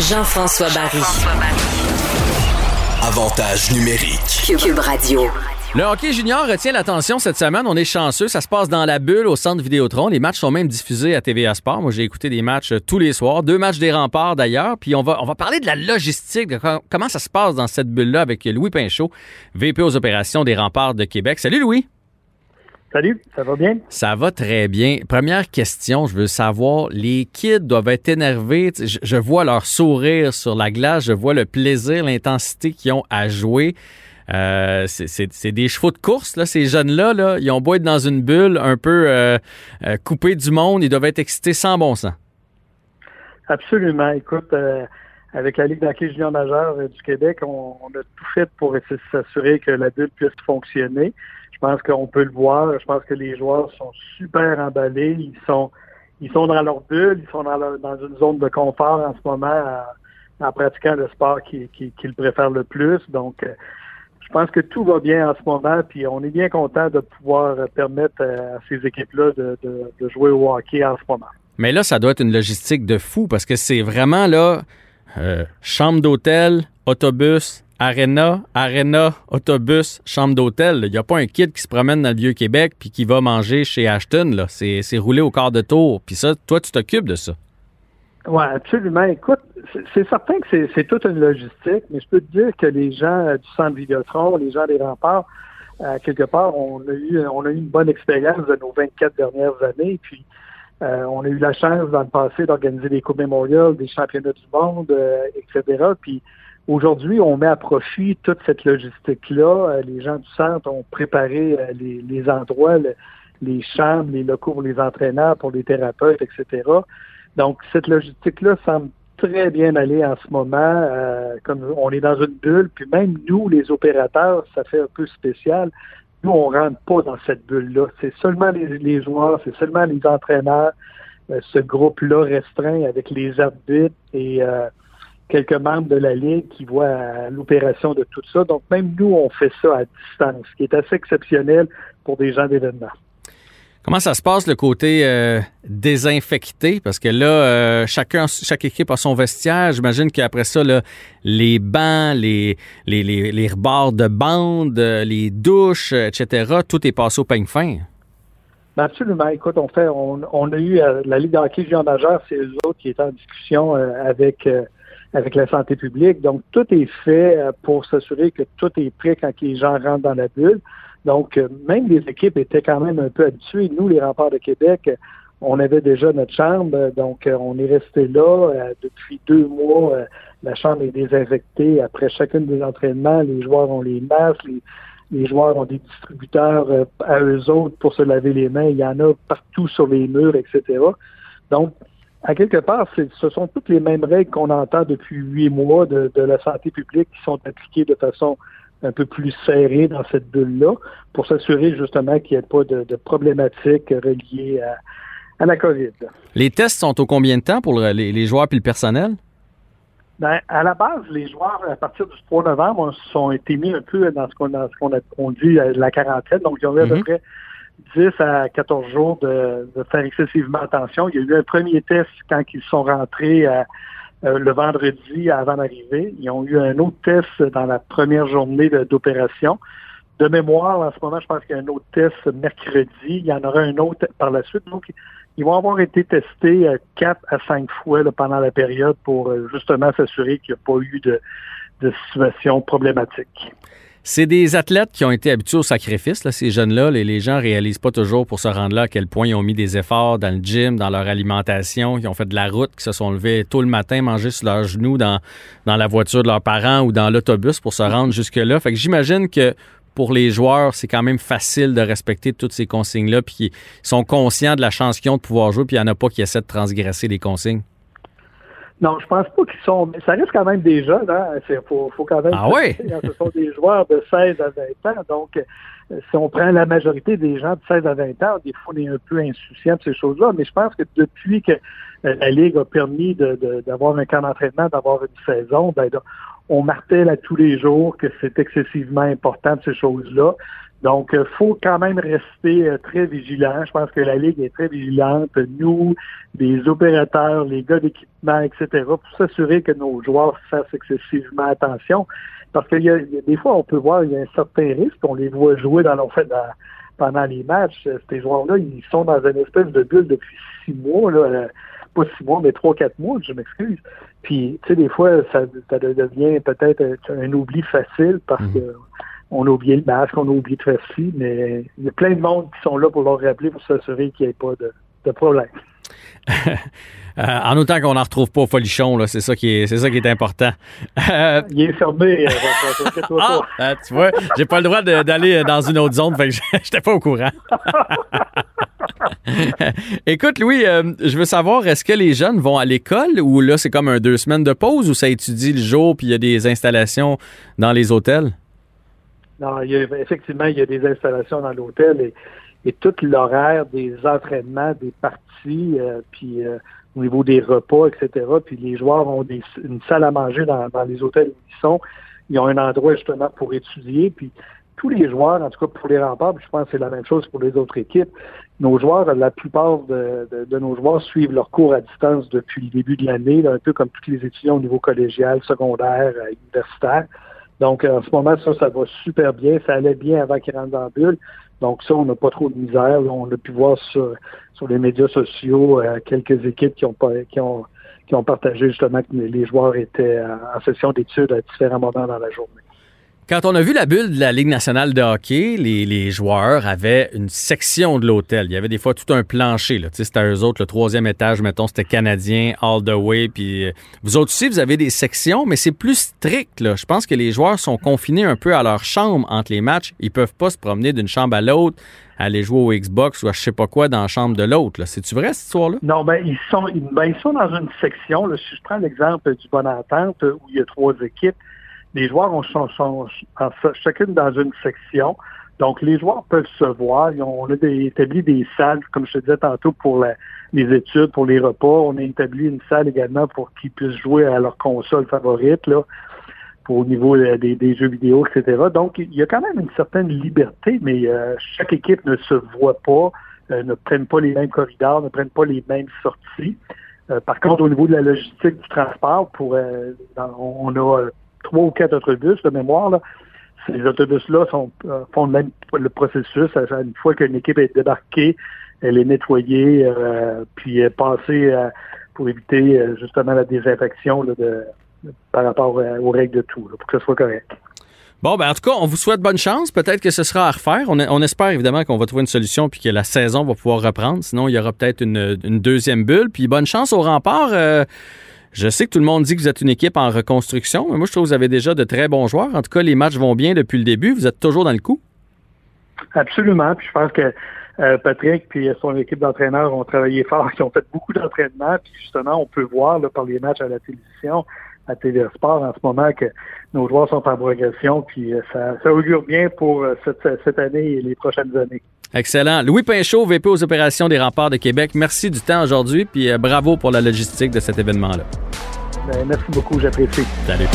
Jean-François Barry. Avantage numérique. Cube Radio. Le hockey junior retient l'attention cette semaine. On est chanceux. Ça se passe dans la bulle au centre Vidéotron. Les matchs sont même diffusés à TVA Sport. Moi, j'ai écouté des matchs tous les soirs. Deux matchs des remparts d'ailleurs. Puis on va, on va parler de la logistique, de comment ça se passe dans cette bulle-là avec Louis Pinchot, VP aux opérations des remparts de Québec. Salut Louis. Salut, ça va bien? Ça va très bien. Première question, je veux savoir, les kids doivent être énervés. Je, vois leur sourire sur la glace, je vois le plaisir, l'intensité qu'ils ont à jouer. Euh, c'est des chevaux de course, là, ces jeunes-là. Là. Ils ont beau être dans une bulle un peu euh, euh, coupée du monde, ils doivent être excités sans bon sens. Absolument. Écoute, avec la Ligue d'hockey junior majeur du Québec, on, on, a tout fait pour s'assurer que la bulle puisse fonctionner. Je pense qu'on peut le voir. Je pense que les joueurs sont super emballés. Ils sont, ils sont dans leur bulle. Ils sont dans, dans une zone de confort en ce moment en, pratiquant le sport qu'ils préfèrent le plus. Donc, euh, je pense que tout va bien en ce moment, puis on est bien content de pouvoir permettre à ces équipes-là de, jouer au hockey en ce moment. Mais là, ça doit être une logistique de fou parce que c'est vraiment là euh, chambre d'hôtel, autobus, Arena, Arena, autobus, chambre d'hôtel. Il n'y a pas un kid qui se promène dans le Vieux-Québec puis qui va manger chez Ashton. C'est, roulé au quart de tour. Puis ça, toi, tu t'occupes de ça. Oui, absolument. Écoute, c'est, certain que c'est, toute une logistique, mais je peux te dire que les gens euh, du centre Vidéotron, les gens des remparts, euh, quelque part, on a eu on a eu une bonne expérience de nos 24 dernières années. Puis euh, on a eu la chance dans le passé d'organiser des coupes mémoriales, des championnats du monde, etc. Puis Aujourd'hui, on met à profit toute cette logistique-là. Euh, les gens du centre ont préparé euh, les, endroits, les chambres, les locaux pour les entraîneurs, pour les thérapeutes, etc. Donc, cette logistique-là semble très bien aller en ce moment. Euh, comme on est dans une bulle, puis même nous, les opérateurs, ça fait un peu spécial. Nous, on rentre pas dans cette bulle-là. C'est seulement les, joueurs, c'est seulement les entraîneurs, ce groupe-là restreint avec les arbitres et quelques membres de la Ligue qui voient l'opération de tout ça. Donc, même nous, on fait ça à distance, ce qui est assez exceptionnel pour des gens d'événements. Comment ça se passe le côté euh, désinfecté? Parce que là, euh, chacun, chaque équipe a son vestiaire. J'imagine qu'après ça, les bancs, les, les, les, rebords de bande, les douches, etc., tout est passé au peigne fin. Ben, absolument. Écoute, on fait, on, a eu euh, la Ligue d'hockey junior majeur, c'est eux autres qui étaient en discussion avec avec la santé publique. Donc, tout est fait euh, pour s'assurer que tout est prêt quand les gens rentrent dans la bulle. Donc, euh, même les équipes étaient quand même un peu habituées. Nous, les remparts de Québec, on avait déjà notre chambre, donc euh, on est resté là depuis deux mois. la chambre est désinfectée après chacun des entraînements. Les joueurs ont les masques, les, les joueurs ont des distributeurs à eux autres pour se laver les mains. Il y en a partout sur les murs, etc. Donc, à quelque part, ce sont toutes les mêmes règles qu'on entend depuis huit mois de, la santé publique qui sont appliquées de façon un peu plus serrée dans cette bulle-là pour s'assurer justement qu'il n'y ait pas de, problématiques reliées à, la COVID. Les tests sont au combien de temps pour les, joueurs et le personnel? Ben, à la base, les joueurs, à partir du 3 novembre, ont été mis un peu dans ce qu'on a, dit euh, la quarantaine. Donc, ils ont eu à peu mhm. près 10 à 14 jours de, faire excessivement attention. Il y a eu un premier test quand ils sont rentrés euh, euh, le vendredi avant d'arriver. Ils ont eu un autre test dans la première journée d'opération. De, mémoire, en ce moment, je pense qu'il y a un autre test mercredi. Il y en aura un autre par la suite. Donc, ils vont avoir été testés euh, quatre à cinq fois pendant la période pour justement s'assurer qu'il n'y a pas eu de situation problématique. C'est des athlètes qui ont été habitués au sacrifice, là, ces jeunes-là. Les, les gens réalisent pas toujours pour se rendre là à quel point ils ont mis des efforts dans le gym, dans leur alimentation, qui ont fait de la route, qui se sont levés tôt le matin, manger sur leurs genoux dans, la voiture de leurs parents ou dans l'autobus pour se rendre jusque-là. Fait que j'imagine que pour les joueurs, c'est quand même facile de respecter toutes ces consignes-là, puis ils sont conscients de la chance qu'ils ont de pouvoir jouer, puis il n'y en a pas qui essaient de transgresser les consignes. Non, je pense pas qu'ils sont. Mais ça reste quand même des jeunes, hein. Faut, faut quand même. Ah oui? Hein, ce sont des joueurs de 16 à 20 ans. Donc, euh, si on prend la majorité des gens de 16 à 20 ans, des fois, on est un peu insouciant de ces choses-là. Mais je pense que depuis que euh, la Ligue a permis d'avoir un camp d'entraînement, d'avoir une saison, ben, on martèle à tous les jours que c'est excessivement important de ces choses-là. Donc, il faut quand même rester très vigilant. Je pense que la Ligue est très vigilante. Nous, les opérateurs, les gars d'équipement, etc., pour s'assurer que nos joueurs fassent excessivement attention. Parce y, a des fois, on peut voir, il y a un certain risque. On les voit jouer dans, fait, pendant les matchs. Ces joueurs-là, ils sont dans une espèce de bulle depuis six mois. Là, pas six mois, mais trois, quatre mois, je m'excuse. Puis, tu sais, des fois, ça, ça devient peut-être un oubli facile parce mhm. que on a oublié le masque, on a oublié de faire ci, mais il y a plein de monde qui sont là pour leur rappeler, pour s'assurer qu'il n'y ait pas de, problème. Euh, en autant qu'on n'en retrouve pas au folichon, là, c'est ça qui est, c'est ça qui est important. Euh, il est fermé. Euh, ah, tu vois, j'ai pas le droit d'aller dans une autre zone, fait que j'étais pas au courant. Écoute, Louis, je veux savoir, est-ce que les jeunes vont à l'école ou là, c'est comme un deux semaines de pause ou ça étudie le jour puis il y a des installations dans les hôtels? Non, il y a, effectivement, il y a des installations dans l'hôtel et, et tout l'horaire des entraînements, des parties, puis au niveau des repas, etc. Puis les joueurs ont des, une salle à manger dans, les hôtels où ils sont. Ils ont un endroit justement pour étudier. Puis tous les joueurs, en tout cas pour les remparts, je pense que c'est la même chose pour les autres équipes. Nos joueurs, la plupart de, nos joueurs suivent leurs cours à distance depuis le début de l'année, un peu comme tous les étudiants au niveau collégial, secondaire, euh, universitaire. Donc, en ce moment, ça, ça va super bien. Ça allait bien avant qu'ils rentrent dans la bulle. Donc ça, on n'a pas trop de misère. On a pu voir sur, sur les médias sociaux euh, quelques équipes qui ont, qui, ont, qui ont partagé justement que les joueurs étaient en session d'études à différents moments dans la journée. Quand on a vu la bulle de la Ligue nationale de hockey, les, joueurs avaient une section de l'hôtel. Il y avait des fois tout un plancher. Là. C'était eux autres, le troisième étage, mettons, c'était canadien, all the way. Puis euh, vous autres aussi, vous avez des sections, mais c'est plus strict. Là. Je pense que les joueurs sont confinés un peu à leur chambre entre les matchs. Ils peuvent pas se promener d'une chambre à l'autre, aller jouer au Xbox ou à je sais pas quoi dans la chambre de l'autre. C'est-tu vrai, cette histoire-là? Non, ben ils sont, ben, ils sont dans une section. Là. Si je prends l'exemple du Bon Entente, où il y a trois équipes, les joueurs sont, sont, chacune dans une section. Donc, les joueurs peuvent se voir. On a établi des salles, comme je te disais tantôt, pour les études, pour les repas. On a établi une salle également pour qu'ils puissent jouer à leur console favorite, là, pour au niveau euh, des, jeux vidéo, etc. Donc, il y a quand même une certaine liberté, mais euh, chaque équipe ne se voit pas, euh, ne prennent pas les mêmes corridors, ne prennent pas les mêmes sorties. par contre, au niveau de la logistique du transport, pour on a trois ou quatre autobus de mémoire. Là. Ces autobus-là euh, font le même le processus. Une fois qu'une équipe est débarquée, elle est nettoyée, euh, puis passée euh, pour éviter justement la désinfection par rapport aux règles de tout, pour que ce soit correct. Bon, ben en tout cas, on vous souhaite bonne chance. Peut-être que ce sera à refaire. On, espère évidemment qu'on va trouver une solution puis que la saison va pouvoir reprendre. Sinon, il y aura peut-être une, deuxième bulle. Puis bonne chance au rempart. Je sais que tout le monde dit que vous êtes une équipe en reconstruction, mais moi, je trouve que vous avez déjà de très bons joueurs. En tout cas, les matchs vont bien depuis le début. Vous êtes toujours dans le coup. Absolument. Puis je pense que euh, Patrick puis son équipe d'entraîneurs ont travaillé fort, ils ont fait beaucoup d'entraînements. Puis justement, on peut voir par les matchs à la télévision, à Télésport en ce moment que nos joueurs sont en progression. Puis euh, ça, augure bien pour euh, cette année et les prochaines années. Excellent. Louis Pinchot, VP aux opérations des remparts de Québec, merci du temps aujourd'hui, puis euh, bravo pour la logistique de cet événement-là. Ben, merci beaucoup, j'apprécie. Salut.